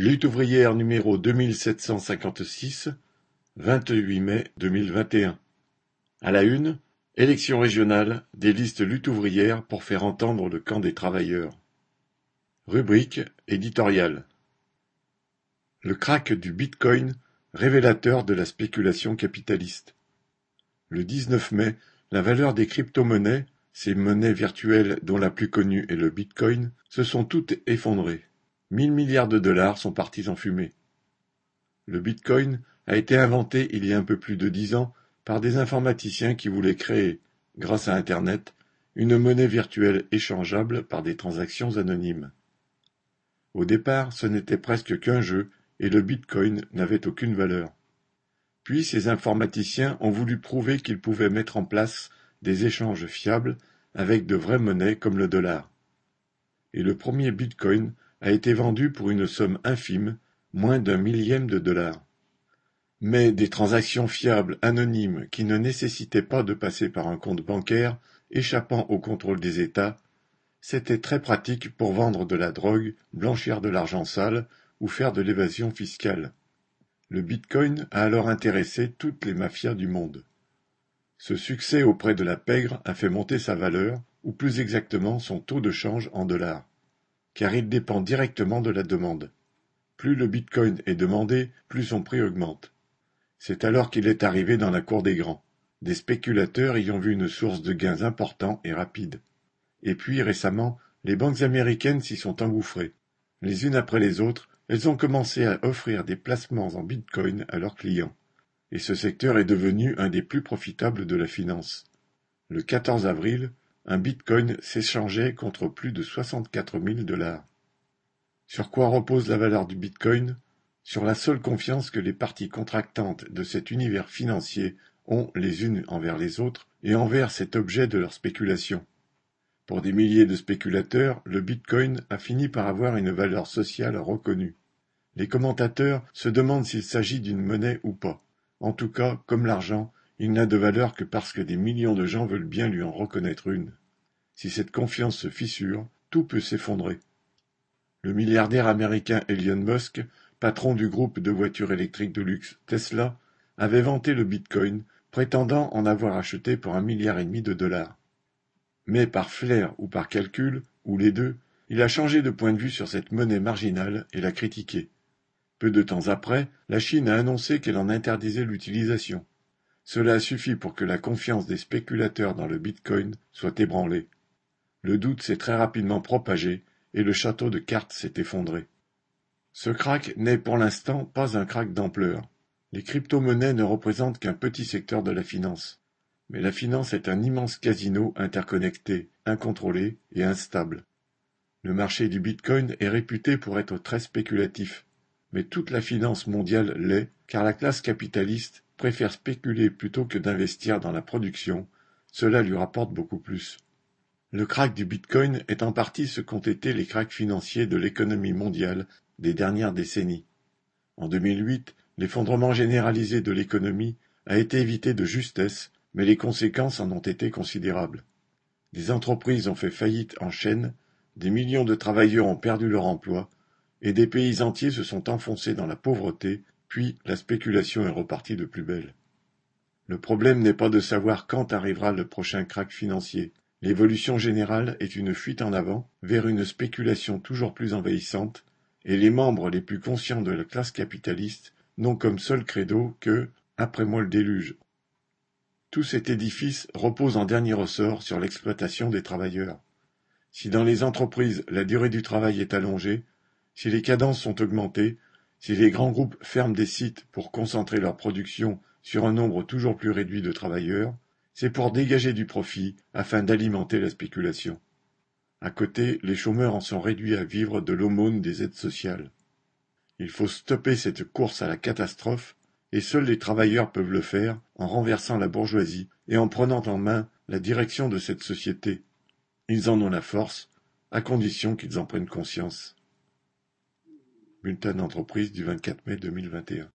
Lutte ouvrière numéro deux mille sept cent cinquante-six, vingt-huit mai deux mille vingt et un. À la une, élection régionale, des listes lutte ouvrière pour faire entendre le camp des travailleurs. Rubrique éditoriale. Le crack du bitcoin, révélateur de la spéculation capitaliste. Le 19 mai, la valeur des crypto-monnaies, ces monnaies virtuelles dont la plus connue est le bitcoin, se sont toutes effondrées. Mille milliards de dollars sont partis en fumée. Le bitcoin a été inventé il y a un peu plus de dix ans par des informaticiens qui voulaient créer, grâce à Internet, une monnaie virtuelle échangeable par des transactions anonymes. Au départ, ce n'était presque qu'un jeu et le bitcoin n'avait aucune valeur. Puis ces informaticiens ont voulu prouver qu'ils pouvaient mettre en place des échanges fiables avec de vraies monnaies comme le dollar. Et le premier bitcoin a été vendu pour une somme infime, moins d'un millième de dollar. Mais des transactions fiables anonymes qui ne nécessitaient pas de passer par un compte bancaire échappant au contrôle des États, c'était très pratique pour vendre de la drogue, blanchir de l'argent sale ou faire de l'évasion fiscale. Le bitcoin a alors intéressé toutes les mafias du monde. Ce succès auprès de la pègre a fait monter sa valeur, ou plus exactement son taux de change en dollars car il dépend directement de la demande. Plus le bitcoin est demandé, plus son prix augmente. C'est alors qu'il est arrivé dans la cour des grands. Des spéculateurs y ont vu une source de gains importants et rapides. Et puis, récemment, les banques américaines s'y sont engouffrées. Les unes après les autres, elles ont commencé à offrir des placements en bitcoin à leurs clients. Et ce secteur est devenu un des plus profitables de la finance. Le 14 avril, un bitcoin s'échangeait contre plus de soixante-quatre mille dollars. Sur quoi repose la valeur du bitcoin? Sur la seule confiance que les parties contractantes de cet univers financier ont les unes envers les autres et envers cet objet de leur spéculation. Pour des milliers de spéculateurs, le bitcoin a fini par avoir une valeur sociale reconnue. Les commentateurs se demandent s'il s'agit d'une monnaie ou pas. En tout cas, comme l'argent, il n'a de valeur que parce que des millions de gens veulent bien lui en reconnaître une. Si cette confiance se fissure, tout peut s'effondrer. Le milliardaire américain Elon Musk, patron du groupe de voitures électriques de luxe Tesla, avait vanté le bitcoin, prétendant en avoir acheté pour un milliard et demi de dollars. Mais par flair ou par calcul, ou les deux, il a changé de point de vue sur cette monnaie marginale et l'a critiquée. Peu de temps après, la Chine a annoncé qu'elle en interdisait l'utilisation. Cela a suffi pour que la confiance des spéculateurs dans le bitcoin soit ébranlée. Le doute s'est très rapidement propagé et le château de cartes s'est effondré. Ce crack n'est pour l'instant pas un crack d'ampleur. Les crypto-monnaies ne représentent qu'un petit secteur de la finance. Mais la finance est un immense casino interconnecté, incontrôlé et instable. Le marché du bitcoin est réputé pour être très spéculatif. Mais toute la finance mondiale l'est, car la classe capitaliste préfère spéculer plutôt que d'investir dans la production, cela lui rapporte beaucoup plus. Le krach du bitcoin est en partie ce qu'ont été les cracks financiers de l'économie mondiale des dernières décennies. En 2008, l'effondrement généralisé de l'économie a été évité de justesse, mais les conséquences en ont été considérables. Des entreprises ont fait faillite en chaîne, des millions de travailleurs ont perdu leur emploi, et des pays entiers se sont enfoncés dans la pauvreté puis la spéculation est repartie de plus belle. Le problème n'est pas de savoir quand arrivera le prochain krach financier. L'évolution générale est une fuite en avant vers une spéculation toujours plus envahissante, et les membres les plus conscients de la classe capitaliste n'ont comme seul credo que après moi le déluge. Tout cet édifice repose en dernier ressort sur l'exploitation des travailleurs. Si dans les entreprises la durée du travail est allongée, si les cadences sont augmentées, si les grands groupes ferment des sites pour concentrer leur production sur un nombre toujours plus réduit de travailleurs, c'est pour dégager du profit afin d'alimenter la spéculation. À côté, les chômeurs en sont réduits à vivre de l'aumône des aides sociales. Il faut stopper cette course à la catastrophe, et seuls les travailleurs peuvent le faire en renversant la bourgeoisie et en prenant en main la direction de cette société. Ils en ont la force, à condition qu'ils en prennent conscience. Bulletin d'entreprise du 24 mai 2021.